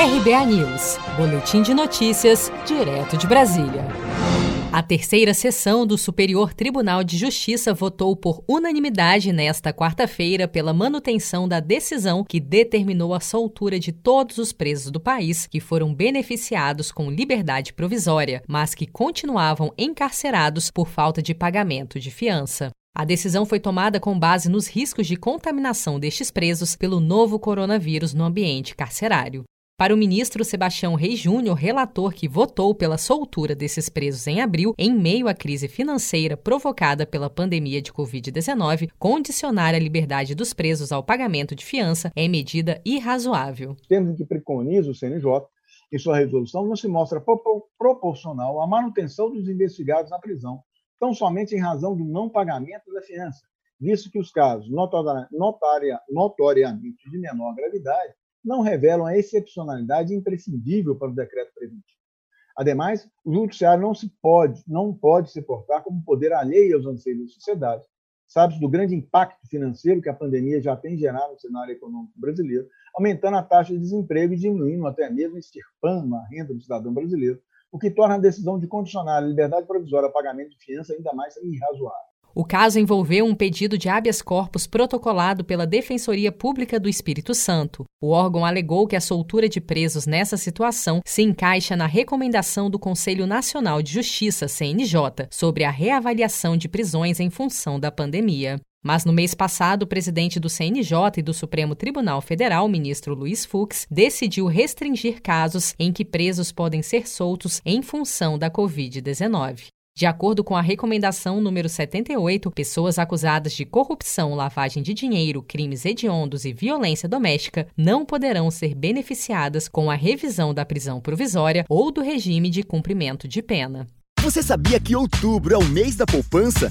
RBA News, Boletim de Notícias, direto de Brasília. A terceira sessão do Superior Tribunal de Justiça votou por unanimidade nesta quarta-feira pela manutenção da decisão que determinou a soltura de todos os presos do país que foram beneficiados com liberdade provisória, mas que continuavam encarcerados por falta de pagamento de fiança. A decisão foi tomada com base nos riscos de contaminação destes presos pelo novo coronavírus no ambiente carcerário. Para o ministro Sebastião Reis Júnior, relator que votou pela soltura desses presos em abril, em meio à crise financeira provocada pela pandemia de Covid-19, condicionar a liberdade dos presos ao pagamento de fiança é medida irrazoável. Temos que preconiza o CNJ em sua resolução não se mostra proporcional à manutenção dos investigados na prisão, tão somente em razão do não pagamento da fiança, visto que os casos notoria, notoriamente de menor gravidade não revelam a excepcionalidade imprescindível para o decreto preventivo. Ademais, o judiciário não se pode, não pode se portar como poder alheio aos anseios da sociedade. Sabe-se do grande impacto financeiro que a pandemia já tem gerado no cenário econômico brasileiro, aumentando a taxa de desemprego e diminuindo até mesmo extirpando a renda do cidadão brasileiro, o que torna a decisão de condicionar a liberdade provisória ao pagamento de fiança ainda mais irrazoável. O caso envolveu um pedido de habeas corpus protocolado pela Defensoria Pública do Espírito Santo. O órgão alegou que a soltura de presos nessa situação se encaixa na recomendação do Conselho Nacional de Justiça, CNJ, sobre a reavaliação de prisões em função da pandemia. Mas no mês passado, o presidente do CNJ e do Supremo Tribunal Federal, ministro Luiz Fux, decidiu restringir casos em que presos podem ser soltos em função da Covid-19. De acordo com a recomendação número 78, pessoas acusadas de corrupção, lavagem de dinheiro, crimes hediondos e violência doméstica não poderão ser beneficiadas com a revisão da prisão provisória ou do regime de cumprimento de pena. Você sabia que outubro é o mês da poupança?